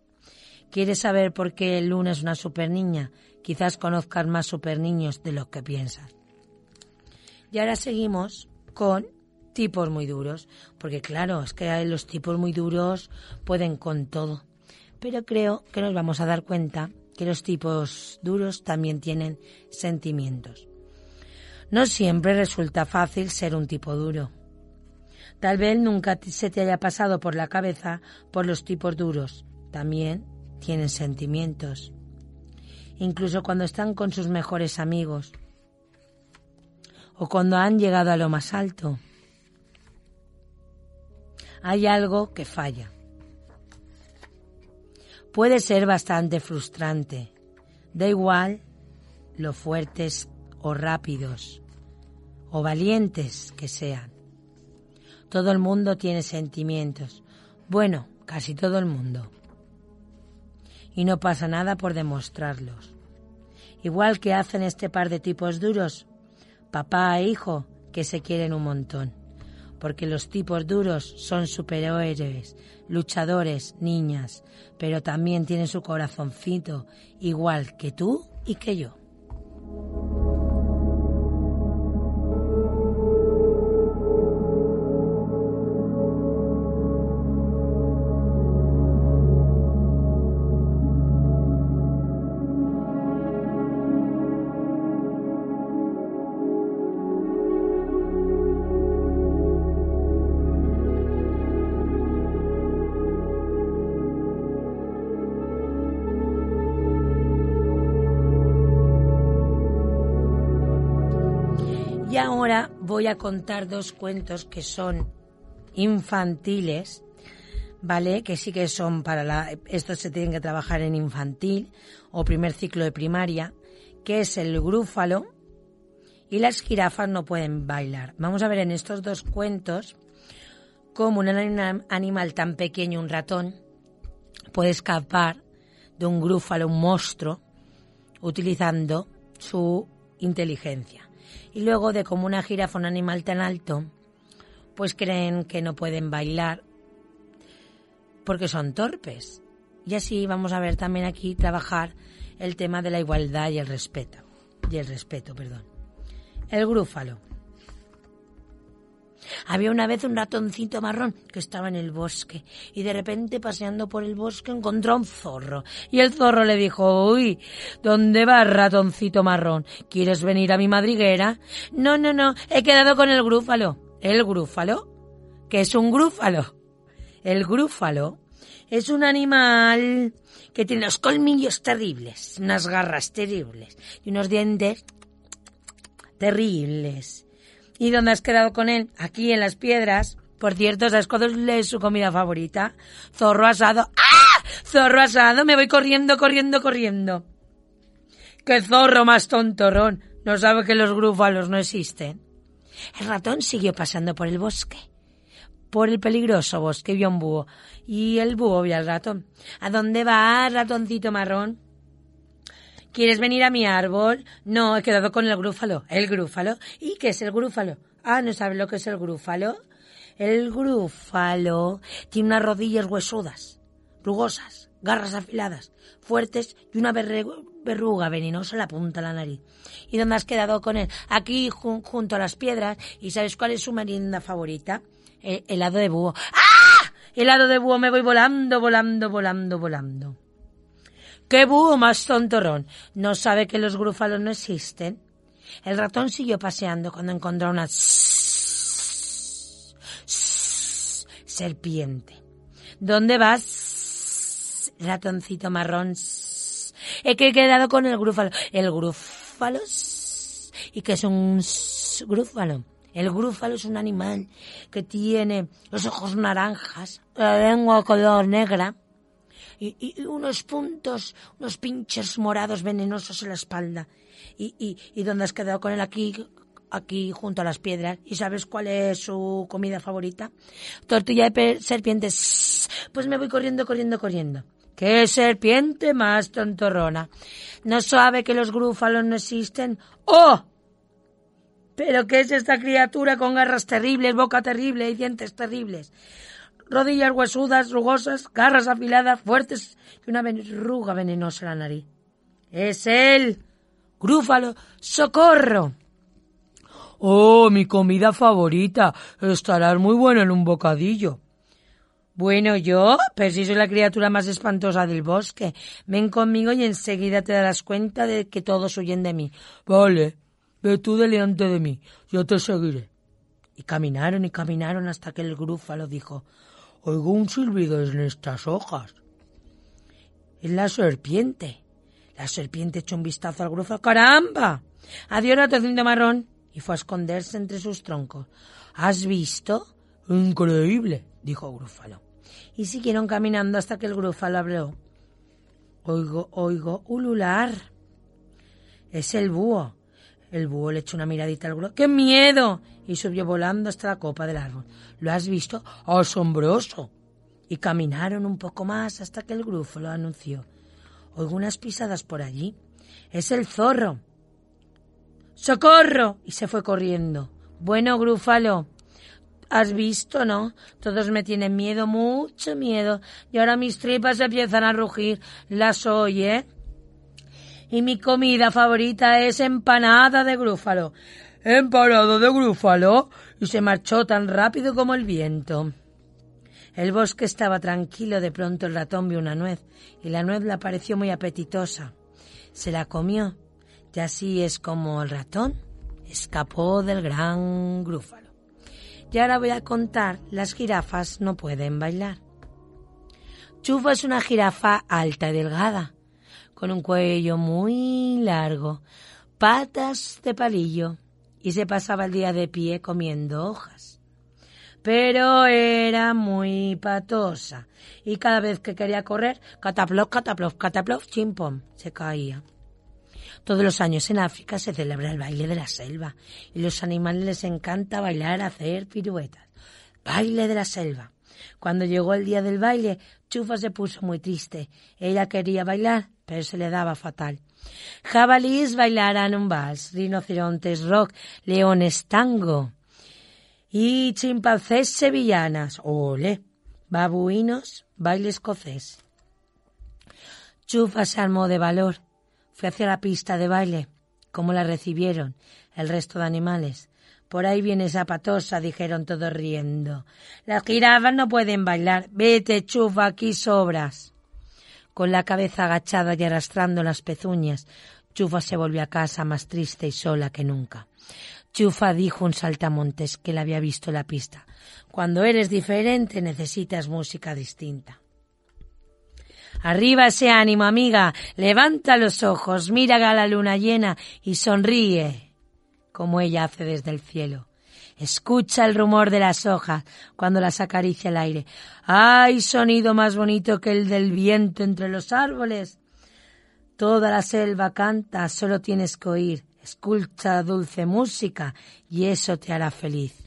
¿Quieres saber por qué Luna es una super niña? Quizás conozcas más super niños de lo que piensas. Y ahora seguimos con tipos muy duros, porque claro, es que los tipos muy duros pueden con todo. Pero creo que nos vamos a dar cuenta que los tipos duros también tienen sentimientos. No siempre resulta fácil ser un tipo duro. Tal vez nunca se te haya pasado por la cabeza por los tipos duros. También tienen sentimientos. Incluso cuando están con sus mejores amigos. O cuando han llegado a lo más alto hay algo que falla. Puede ser bastante frustrante. Da igual lo fuertes o rápidos o valientes que sean. Todo el mundo tiene sentimientos. Bueno, casi todo el mundo. Y no pasa nada por demostrarlos. Igual que hacen este par de tipos duros, papá e hijo, que se quieren un montón porque los tipos duros son superhéroes, luchadores, niñas, pero también tienen su corazoncito, igual que tú y que yo. Voy a contar dos cuentos que son infantiles, ¿vale? Que sí que son para la... Estos se tienen que trabajar en infantil o primer ciclo de primaria, que es el grúfalo y las jirafas no pueden bailar. Vamos a ver en estos dos cuentos cómo un animal tan pequeño, un ratón, puede escapar de un grúfalo, un monstruo, utilizando su inteligencia. Y luego de como una jirafa, un animal tan alto, pues creen que no pueden bailar porque son torpes. Y así vamos a ver también aquí trabajar el tema de la igualdad y el respeto. Y el respeto, perdón. El grúfalo. Había una vez un ratoncito marrón que estaba en el bosque y de repente paseando por el bosque encontró a un zorro y el zorro le dijo, uy, ¿dónde vas ratoncito marrón? ¿Quieres venir a mi madriguera? No, no, no, he quedado con el grúfalo. ¿El grúfalo? ¿Qué es un grúfalo? El grúfalo es un animal que tiene los colmillos terribles, unas garras terribles y unos dientes terribles. ¿Y dónde has quedado con él? Aquí en las piedras. Por cierto, ¿sabes cuál es su comida favorita? Zorro asado. ¡Ah! Zorro asado. Me voy corriendo, corriendo, corriendo. ¡Qué zorro más tontorrón! No sabe que los grúfalos no existen. El ratón siguió pasando por el bosque. Por el peligroso bosque vio un búho. Y el búho vio al ratón. ¿A dónde vas, ratoncito marrón? ¿Quieres venir a mi árbol? No, he quedado con el grúfalo. ¿El grúfalo? ¿Y qué es el grúfalo? Ah, ¿no sabes lo que es el grúfalo? El grúfalo tiene unas rodillas huesudas, rugosas, garras afiladas, fuertes y una verruga venenosa en la punta de la nariz. ¿Y dónde has quedado con él? Aquí, junto a las piedras. ¿Y sabes cuál es su merienda favorita? El helado de búho. ¡Ah! Helado de búho, me voy volando, volando, volando, volando. ¡Qué búho más tontorrón! ¿No sabe que los grúfalos no existen? El ratón siguió paseando cuando encontró una serpiente. ¿Dónde vas, ratoncito marrón? He quedado con el grúfalo. ¿El grúfalo? ¿Y qué es un grúfalo? El grúfalo es un animal que tiene los ojos naranjas, la lengua color negra, y, unos puntos, unos pinches morados venenosos en la espalda. Y, y, dónde has quedado con él aquí, aquí junto a las piedras. ¿Y sabes cuál es su comida favorita? Tortilla de serpientes. Pues me voy corriendo, corriendo, corriendo. ¡Qué serpiente más tontorrona! ¿No sabe que los grúfalos no existen? ¡Oh! ¿Pero qué es esta criatura con garras terribles, boca terrible y dientes terribles? Rodillas huesudas, rugosas, garras afiladas, fuertes y una verruga venenosa en la nariz. Es él, Grúfalo, socorro. Oh, mi comida favorita. Estarás muy buena en un bocadillo. Bueno, yo, pero si soy la criatura más espantosa del bosque. Ven conmigo y enseguida te darás cuenta de que todos huyen de mí. Vale, ve tú delante de mí, yo te seguiré. Y caminaron y caminaron hasta que el grúfalo dijo Oigo un silbido en estas hojas. Es la serpiente. La serpiente echó un vistazo al grúfalo. ¡Caramba! Adiós, ratoncito marrón. Y fue a esconderse entre sus troncos. ¿Has visto? Increíble, dijo Grúfalo. Y siguieron caminando hasta que el grúfalo habló. Oigo, oigo, ulular. Es el búho. El búho le echó una miradita al grúfalo. ¡Qué miedo! y subió volando hasta la copa del árbol. ¿Lo has visto? ¡Asombroso! Y caminaron un poco más hasta que el grúfalo anunció. Oigo unas pisadas por allí. Es el zorro. ¡Socorro! Y se fue corriendo. Bueno, grúfalo, ¿Has visto, no? Todos me tienen miedo, mucho miedo. Y ahora mis tripas empiezan a rugir. Las oye. Y mi comida favorita es empanada de grúfalo empanado de grúfalo, y se marchó tan rápido como el viento. El bosque estaba tranquilo, de pronto el ratón vio una nuez, y la nuez le pareció muy apetitosa. Se la comió, y así es como el ratón escapó del gran grúfalo. Y ahora voy a contar, las jirafas no pueden bailar. Chufa es una jirafa alta y delgada, con un cuello muy largo, patas de palillo, y se pasaba el día de pie comiendo hojas. Pero era muy patosa y cada vez que quería correr, cataplop, cataplop, cataplop, chimpom, se caía. Todos los años en África se celebra el baile de la selva y los animales les encanta bailar, hacer piruetas. Baile de la selva. Cuando llegó el día del baile, Chufa se puso muy triste. Ella quería bailar, pero se le daba fatal. Jabalíes bailarán un vals, rinocerontes rock, leones tango y chimpancés sevillanas, ole, babuinos, baile escocés. Chufa se armó de valor, fue hacia la pista de baile. ¿Cómo la recibieron el resto de animales? Por ahí viene esa patosa, dijeron todos riendo. Las jirafas no pueden bailar. Vete, chufa, aquí sobras. Con la cabeza agachada y arrastrando las pezuñas, Chufa se volvió a casa más triste y sola que nunca. Chufa dijo un saltamontes que le había visto la pista. Cuando eres diferente necesitas música distinta. Arriba ese ánimo, amiga. Levanta los ojos, mira a la luna llena y sonríe como ella hace desde el cielo. Escucha el rumor de las hojas cuando las acaricia el aire. ¡Ay, sonido más bonito que el del viento entre los árboles! Toda la selva canta, solo tienes que oír. Escucha dulce música y eso te hará feliz.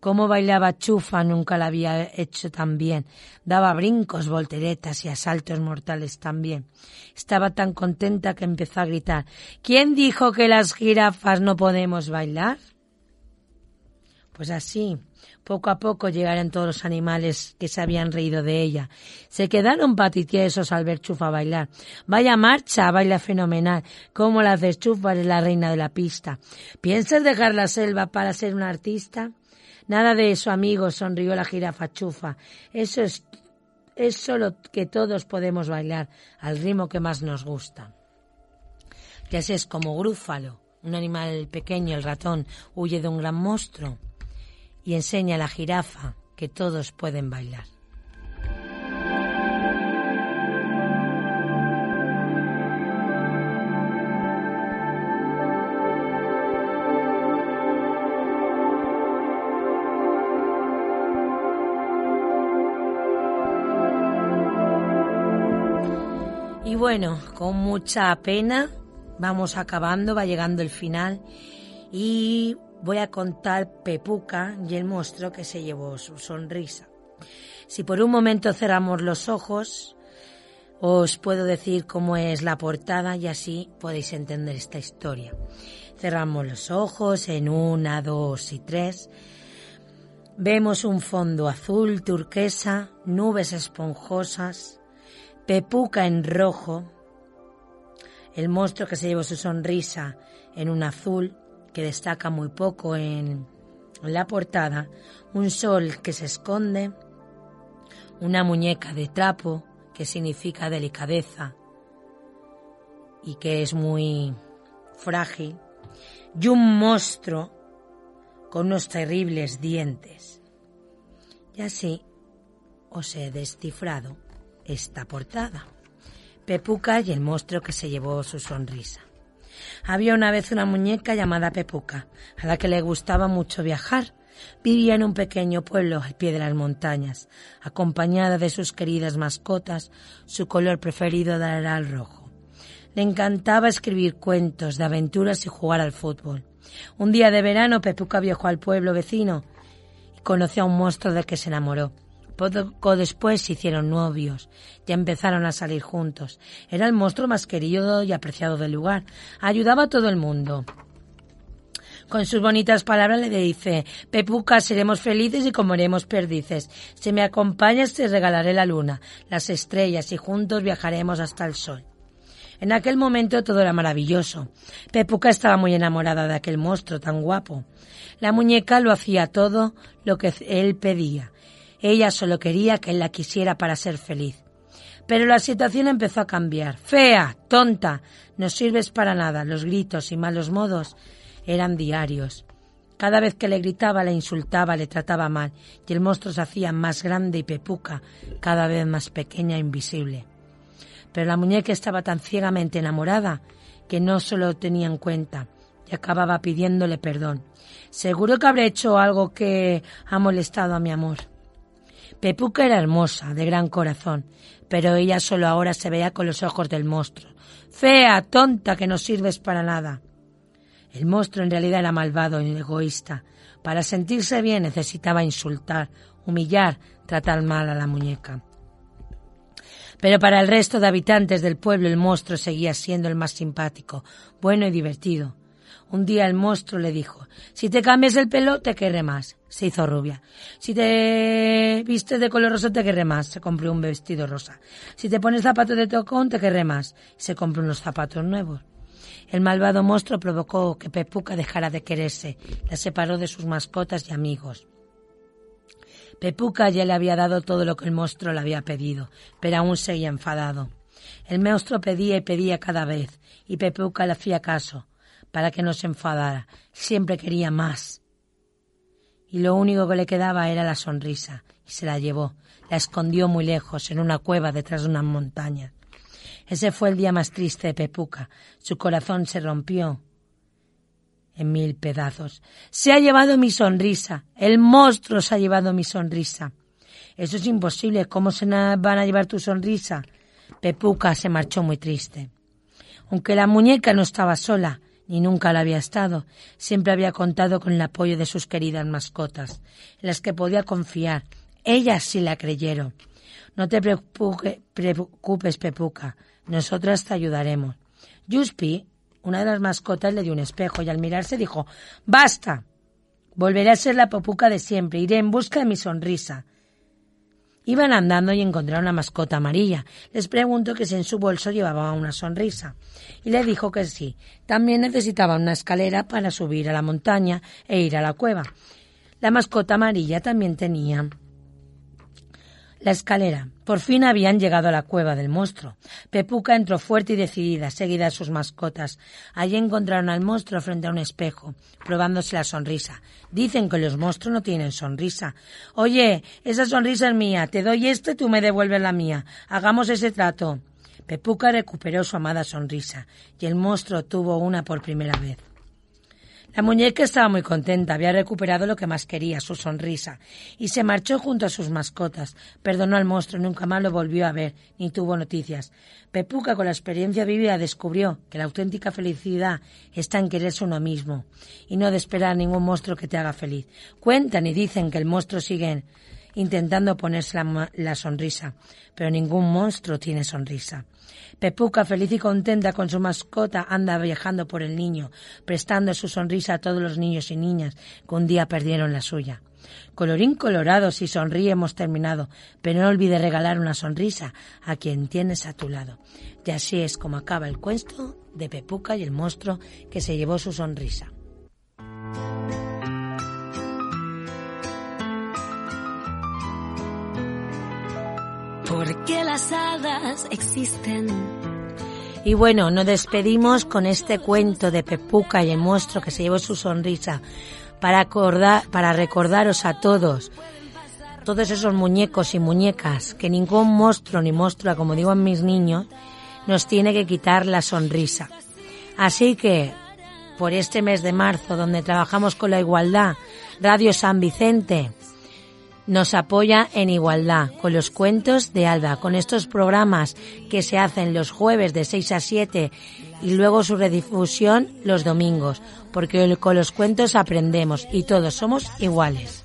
Cómo bailaba Chufa nunca la había hecho tan bien. Daba brincos, volteretas y asaltos mortales también. Estaba tan contenta que empezó a gritar ¿Quién dijo que las jirafas no podemos bailar? Pues así, poco a poco llegaron todos los animales que se habían reído de ella. Se quedaron patitiesos al ver Chufa bailar. Vaya marcha, baila fenomenal. ¿Cómo la haces Chufa? Eres la reina de la pista. ¿Piensas dejar la selva para ser una artista? Nada de eso, amigo, sonrió la jirafa chufa. Eso es, es solo que todos podemos bailar al ritmo que más nos gusta. Ya es como Grúfalo, un animal pequeño, el ratón, huye de un gran monstruo y enseña a la jirafa que todos pueden bailar. Bueno, con mucha pena vamos acabando, va llegando el final y voy a contar Pepuca y el monstruo que se llevó su sonrisa. Si por un momento cerramos los ojos, os puedo decir cómo es la portada y así podéis entender esta historia. Cerramos los ojos en una, dos y tres. Vemos un fondo azul turquesa, nubes esponjosas, Pepuca en rojo, el monstruo que se llevó su sonrisa en un azul que destaca muy poco en la portada, un sol que se esconde, una muñeca de trapo que significa delicadeza y que es muy frágil, y un monstruo con unos terribles dientes. Y así os he descifrado esta portada. Pepuca y el monstruo que se llevó su sonrisa. Había una vez una muñeca llamada Pepuca, a la que le gustaba mucho viajar. Vivía en un pequeño pueblo al pie de las montañas, acompañada de sus queridas mascotas, su color preferido era el rojo. Le encantaba escribir cuentos de aventuras y jugar al fútbol. Un día de verano Pepuca viajó al pueblo vecino y conoció a un monstruo del que se enamoró. Poco después se hicieron novios, ya empezaron a salir juntos. Era el monstruo más querido y apreciado del lugar. Ayudaba a todo el mundo. Con sus bonitas palabras le dice, Pepuca, seremos felices y comeremos perdices. Si me acompañas te regalaré la luna, las estrellas y juntos viajaremos hasta el sol. En aquel momento todo era maravilloso. Pepuca estaba muy enamorada de aquel monstruo tan guapo. La muñeca lo hacía todo lo que él pedía. Ella solo quería que él la quisiera para ser feliz. Pero la situación empezó a cambiar. Fea, tonta, no sirves para nada. Los gritos y malos modos eran diarios. Cada vez que le gritaba, le insultaba, le trataba mal, y el monstruo se hacía más grande y pepuca, cada vez más pequeña e invisible. Pero la muñeca estaba tan ciegamente enamorada que no se lo tenía en cuenta y acababa pidiéndole perdón. Seguro que habré hecho algo que ha molestado a mi amor. Pepuca era hermosa, de gran corazón, pero ella solo ahora se veía con los ojos del monstruo. Fea, tonta, que no sirves para nada. El monstruo en realidad era malvado y egoísta. Para sentirse bien necesitaba insultar, humillar, tratar mal a la muñeca. Pero para el resto de habitantes del pueblo el monstruo seguía siendo el más simpático, bueno y divertido. Un día el monstruo le dijo, si te cambias el pelo te querré más. Se hizo rubia. Si te vistes de color rosa te querré más. Se compró un vestido rosa. Si te pones zapatos de tocón te querré más. Se compró unos zapatos nuevos. El malvado monstruo provocó que Pepuca dejara de quererse. La separó de sus mascotas y amigos. Pepuca ya le había dado todo lo que el monstruo le había pedido, pero aún seguía enfadado. El monstruo pedía y pedía cada vez, y Pepuca le hacía caso para que no se enfadara. Siempre quería más. Y lo único que le quedaba era la sonrisa, y se la llevó. La escondió muy lejos, en una cueva detrás de una montaña. Ese fue el día más triste de Pepuca. Su corazón se rompió en mil pedazos. Se ha llevado mi sonrisa. El monstruo se ha llevado mi sonrisa. Eso es imposible. ¿Cómo se van a llevar tu sonrisa? Pepuca se marchó muy triste. Aunque la muñeca no estaba sola, ni nunca la había estado. Siempre había contado con el apoyo de sus queridas mascotas, en las que podía confiar. Ellas sí la creyeron. No te preocupes, Pepuca. Nosotras te ayudaremos. Yuspi, una de las mascotas, le dio un espejo y al mirarse dijo Basta. Volveré a ser la Pepuca de siempre. Iré en busca de mi sonrisa. Iban andando y encontraron una mascota amarilla. Les preguntó que si en su bolso llevaba una sonrisa. Y le dijo que sí. También necesitaba una escalera para subir a la montaña e ir a la cueva. La mascota amarilla también tenía la escalera. Por fin habían llegado a la cueva del monstruo. Pepuca entró fuerte y decidida, seguida de sus mascotas. Allí encontraron al monstruo frente a un espejo, probándose la sonrisa. Dicen que los monstruos no tienen sonrisa. Oye, esa sonrisa es mía. Te doy esta y tú me devuelves la mía. Hagamos ese trato. Pepuca recuperó su amada sonrisa, y el monstruo tuvo una por primera vez. La muñeca estaba muy contenta, había recuperado lo que más quería, su sonrisa, y se marchó junto a sus mascotas. Perdonó al monstruo, nunca más lo volvió a ver, ni tuvo noticias. Pepuca, con la experiencia vivida, descubrió que la auténtica felicidad está en quererse uno mismo, y no de esperar a ningún monstruo que te haga feliz. Cuentan y dicen que el monstruo sigue intentando ponerse la, sonrisa, pero ningún monstruo tiene sonrisa. Pepuca, feliz y contenta con su mascota, anda viajando por el niño, prestando su sonrisa a todos los niños y niñas que un día perdieron la suya. Colorín colorado, si sonríe hemos terminado, pero no olvide regalar una sonrisa a quien tienes a tu lado. Y así es como acaba el cuento de Pepuca y el monstruo que se llevó su sonrisa. Porque las hadas existen. Y bueno, nos despedimos con este cuento de Pepuca y el monstruo que se llevó su sonrisa para, acordar, para recordaros a todos, todos esos muñecos y muñecas, que ningún monstruo ni monstrua, como digo en mis niños, nos tiene que quitar la sonrisa. Así que, por este mes de marzo, donde trabajamos con la igualdad, Radio San Vicente, nos apoya en igualdad con los cuentos de Alba, con estos programas que se hacen los jueves de 6 a 7 y luego su redifusión los domingos, porque con los cuentos aprendemos y todos somos iguales.